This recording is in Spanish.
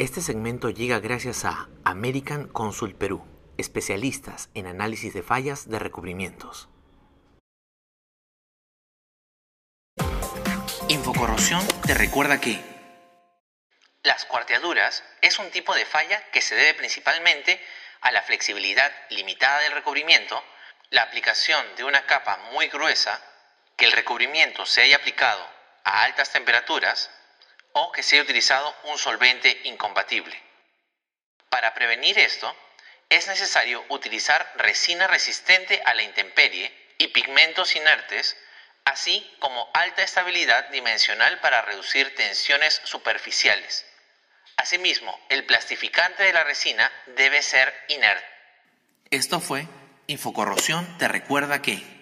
Este segmento llega gracias a American Consult Perú, especialistas en análisis de fallas de recubrimientos. Infocorrosión te recuerda que las cuarteaduras es un tipo de falla que se debe principalmente a la flexibilidad limitada del recubrimiento, la aplicación de una capa muy gruesa, que el recubrimiento se haya aplicado a altas temperaturas o que se haya utilizado un solvente incompatible. Para prevenir esto, es necesario utilizar resina resistente a la intemperie y pigmentos inertes así como alta estabilidad dimensional para reducir tensiones superficiales. Asimismo, el plastificante de la resina debe ser inerte. Esto fue Infocorrosión te recuerda que